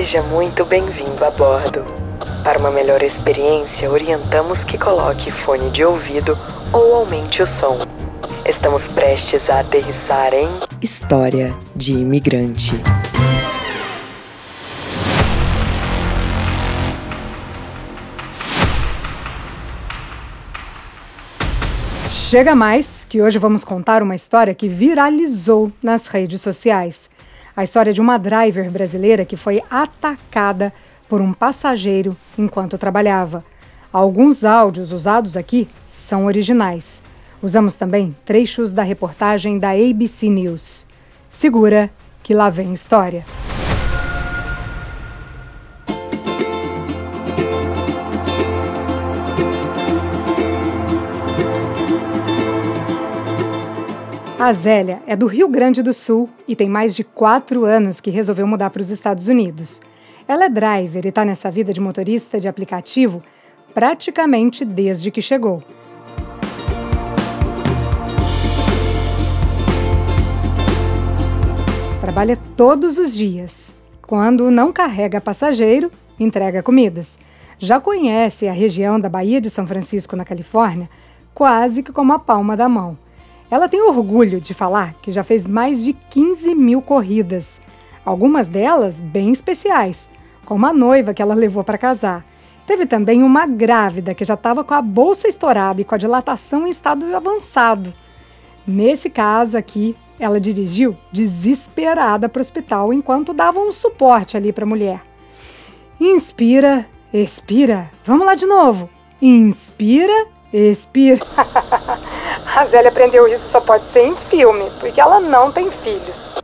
Seja muito bem-vindo a bordo. Para uma melhor experiência, orientamos que coloque fone de ouvido ou aumente o som. Estamos prestes a aterrissar em História de Imigrante. Chega mais, que hoje vamos contar uma história que viralizou nas redes sociais. A história de uma driver brasileira que foi atacada por um passageiro enquanto trabalhava. Alguns áudios usados aqui são originais. Usamos também trechos da reportagem da ABC News. Segura que lá vem história. A Zélia é do Rio Grande do Sul e tem mais de quatro anos que resolveu mudar para os Estados Unidos. Ela é driver e está nessa vida de motorista de aplicativo praticamente desde que chegou. Trabalha todos os dias. Quando não carrega passageiro, entrega comidas. Já conhece a região da Baía de São Francisco, na Califórnia, quase que como a palma da mão. Ela tem orgulho de falar que já fez mais de 15 mil corridas, algumas delas bem especiais, como a noiva que ela levou para casar. Teve também uma grávida que já estava com a bolsa estourada e com a dilatação em estado avançado. Nesse caso aqui, ela dirigiu desesperada para o hospital enquanto dava um suporte ali para a mulher. Inspira, expira. Vamos lá de novo. Inspira, expira. A Zélia aprendeu isso só pode ser em filme, porque ela não tem filhos.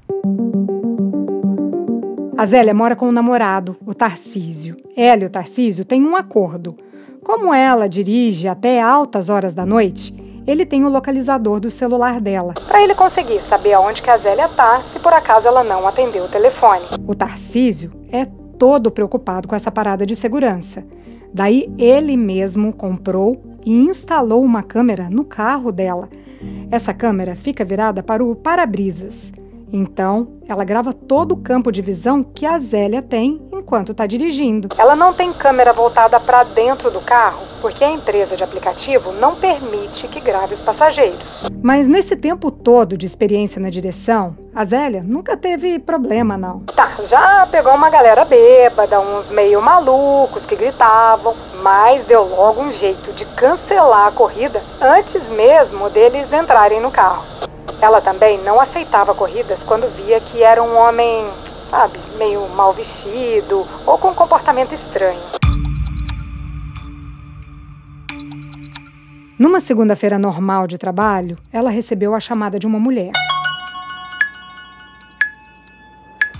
A Zélia mora com o namorado, o Tarcísio. Ela e o Tarcísio têm um acordo. Como ela dirige até altas horas da noite, ele tem o localizador do celular dela, para ele conseguir saber aonde que a Zélia tá, se por acaso ela não atendeu o telefone. O Tarcísio é todo preocupado com essa parada de segurança. Daí ele mesmo comprou e instalou uma câmera no carro dela. Essa câmera fica virada para o para-brisas. Então, ela grava todo o campo de visão que a Zélia tem enquanto está dirigindo. Ela não tem câmera voltada para dentro do carro, porque a empresa de aplicativo não permite que grave os passageiros. Mas nesse tempo todo de experiência na direção, a Zélia nunca teve problema, não. Tá, já pegou uma galera bêbada, uns meio malucos que gritavam, mas deu logo um jeito de cancelar a corrida antes mesmo deles entrarem no carro. Ela também não aceitava corridas quando via que era um homem, sabe, meio mal vestido ou com comportamento estranho. Numa segunda-feira normal de trabalho, ela recebeu a chamada de uma mulher.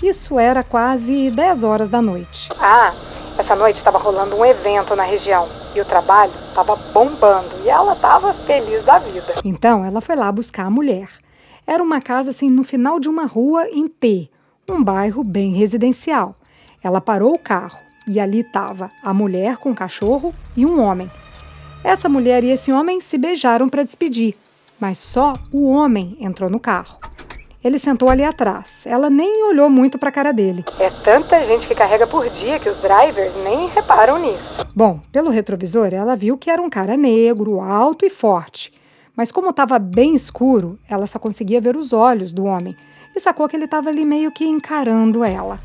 Isso era quase 10 horas da noite. Ah, essa noite estava rolando um evento na região e o trabalho estava bombando e ela estava feliz da vida. Então ela foi lá buscar a mulher. Era uma casa assim no final de uma rua em T, um bairro bem residencial. Ela parou o carro e ali estava a mulher com o cachorro e um homem. Essa mulher e esse homem se beijaram para despedir, mas só o homem entrou no carro. Ele sentou ali atrás. Ela nem olhou muito para a cara dele. É tanta gente que carrega por dia que os drivers nem reparam nisso. Bom, pelo retrovisor, ela viu que era um cara negro, alto e forte. Mas como estava bem escuro, ela só conseguia ver os olhos do homem e sacou que ele estava ali meio que encarando ela.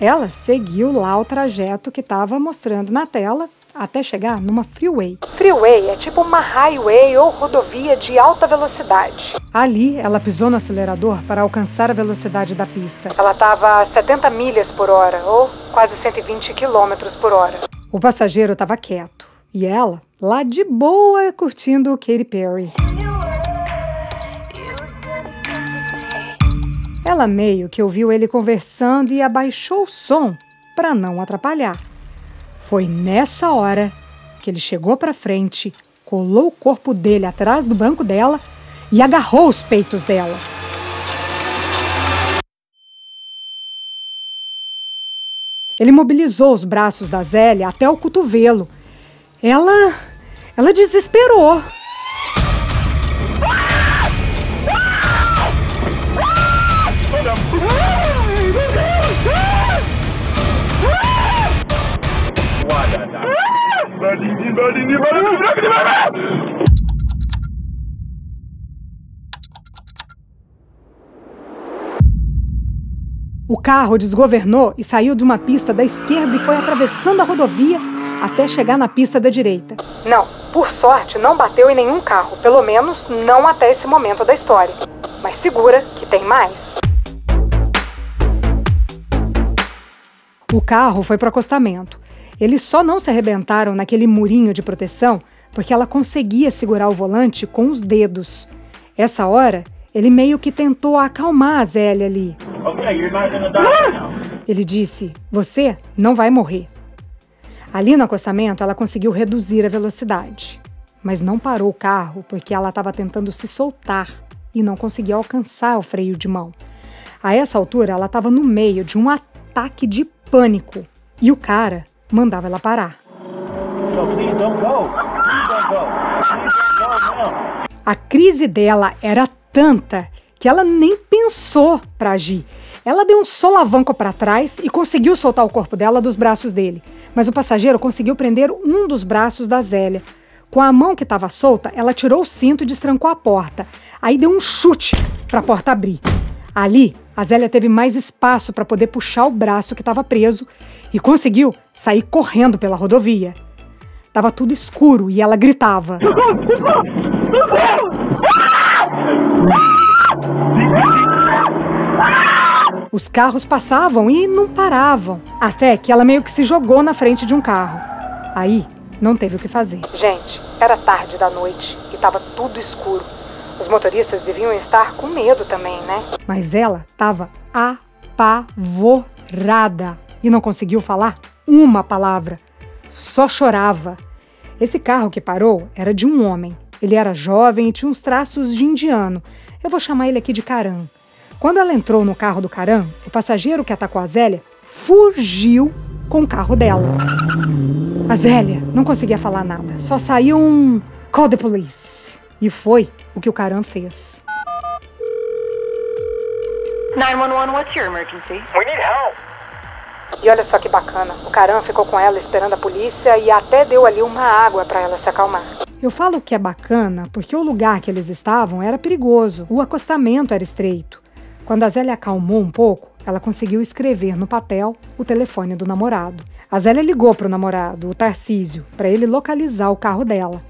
Ela seguiu lá o trajeto que estava mostrando na tela até chegar numa freeway. Freeway é tipo uma highway ou rodovia de alta velocidade. Ali, ela pisou no acelerador para alcançar a velocidade da pista. Ela estava a 70 milhas por hora, ou quase 120 quilômetros por hora. O passageiro estava quieto e ela lá de boa curtindo Katy Perry. Ela meio que ouviu ele conversando e abaixou o som para não atrapalhar. Foi nessa hora que ele chegou para frente, colou o corpo dele atrás do banco dela e agarrou os peitos dela. Ele mobilizou os braços da Zélia até o cotovelo. Ela. Ela desesperou. O carro desgovernou e saiu de uma pista da esquerda e foi atravessando a rodovia até chegar na pista da direita. Não, por sorte, não bateu em nenhum carro, pelo menos não até esse momento da história. Mas segura que tem mais. O carro foi para o acostamento. Eles só não se arrebentaram naquele murinho de proteção porque ela conseguia segurar o volante com os dedos. Essa hora, ele meio que tentou acalmar a Zélia ali. Ele disse: Você não vai morrer. Ali no acostamento, ela conseguiu reduzir a velocidade, mas não parou o carro porque ela estava tentando se soltar e não conseguia alcançar o freio de mão. A essa altura, ela estava no meio de um ataque de pânico e o cara mandava ela parar. A crise dela era tanta que ela nem pensou para agir. Ela deu um solavanco para trás e conseguiu soltar o corpo dela dos braços dele. Mas o passageiro conseguiu prender um dos braços da Zélia. Com a mão que estava solta, ela tirou o cinto e destrancou a porta. Aí deu um chute para a porta abrir. Ali, a Zélia teve mais espaço para poder puxar o braço que estava preso e conseguiu sair correndo pela rodovia. Tava tudo escuro e ela gritava. Os carros passavam e não paravam, até que ela meio que se jogou na frente de um carro. Aí, não teve o que fazer. Gente, era tarde da noite e estava tudo escuro. Os motoristas deviam estar com medo também, né? Mas ela estava apavorada e não conseguiu falar uma palavra. Só chorava. Esse carro que parou era de um homem. Ele era jovem e tinha uns traços de indiano. Eu vou chamar ele aqui de Caram. Quando ela entrou no carro do Caram, o passageiro que atacou a Zélia fugiu com o carro dela. A Zélia não conseguia falar nada, só saiu um call the police. E foi o que o Caram fez. 911, what's your emergency? We need help. E olha só que bacana, o Caram ficou com ela esperando a polícia e até deu ali uma água para ela se acalmar. Eu falo que é bacana porque o lugar que eles estavam era perigoso, o acostamento era estreito. Quando a Zélia acalmou um pouco, ela conseguiu escrever no papel o telefone do namorado. A Zélia ligou para o namorado, o Tarcísio, para ele localizar o carro dela.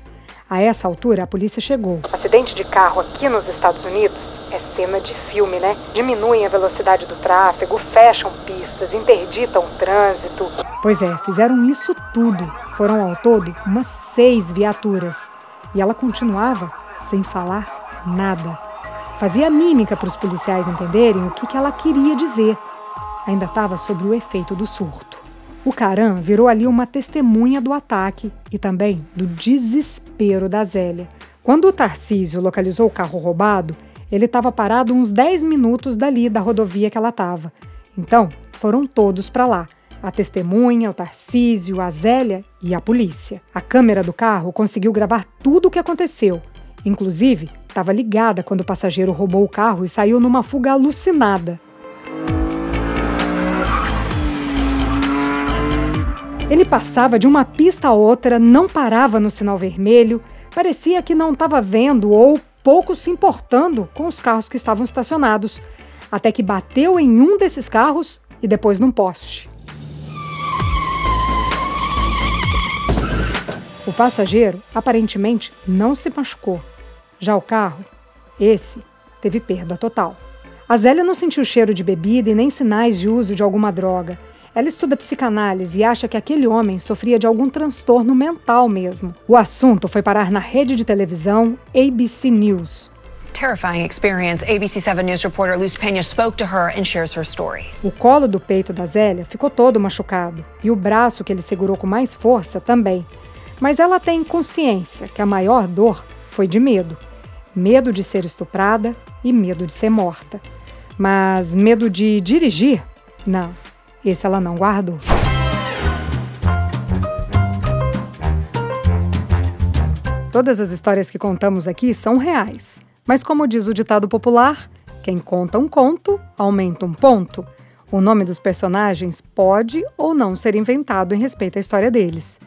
A essa altura, a polícia chegou. Acidente de carro aqui nos Estados Unidos é cena de filme, né? Diminuem a velocidade do tráfego, fecham pistas, interditam o trânsito. Pois é, fizeram isso tudo. Foram ao todo umas seis viaturas. E ela continuava sem falar nada. Fazia mímica para os policiais entenderem o que, que ela queria dizer. Ainda estava sob o efeito do surto. O Caram virou ali uma testemunha do ataque e também do desespero da Zélia. Quando o Tarcísio localizou o carro roubado, ele estava parado uns 10 minutos dali da rodovia que ela estava. Então, foram todos para lá. A testemunha, o Tarcísio, a Zélia e a polícia. A câmera do carro conseguiu gravar tudo o que aconteceu. Inclusive, estava ligada quando o passageiro roubou o carro e saiu numa fuga alucinada. Ele passava de uma pista a outra, não parava no sinal vermelho, parecia que não estava vendo ou pouco se importando com os carros que estavam estacionados, até que bateu em um desses carros e depois num poste. O passageiro aparentemente não se machucou. Já o carro, esse, teve perda total. A Zélia não sentiu cheiro de bebida e nem sinais de uso de alguma droga. Ela estuda psicanálise e acha que aquele homem sofria de algum transtorno mental mesmo. O assunto foi parar na rede de televisão ABC News. Terrifying experience. ABC 7 News reporter Luz Penha spoke to her and shares her story. O colo do peito da Zélia ficou todo machucado e o braço que ele segurou com mais força também. Mas ela tem consciência que a maior dor foi de medo. Medo de ser estuprada e medo de ser morta. Mas medo de dirigir? Não. Esse ela não guardou. Todas as histórias que contamos aqui são reais. Mas, como diz o ditado popular, quem conta um conto aumenta um ponto. O nome dos personagens pode ou não ser inventado em respeito à história deles.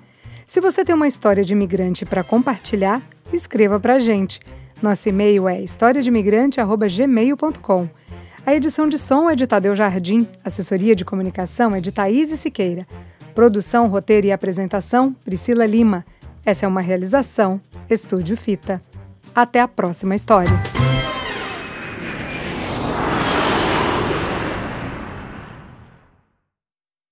Se você tem uma história de imigrante para compartilhar, escreva para a gente. Nosso e-mail é historiademigrante.gmail.com. A edição de som é de Tadeu Jardim, assessoria de comunicação é de Thaís Siqueira. Produção, roteiro e apresentação, Priscila Lima. Essa é uma realização Estúdio Fita. Até a próxima história.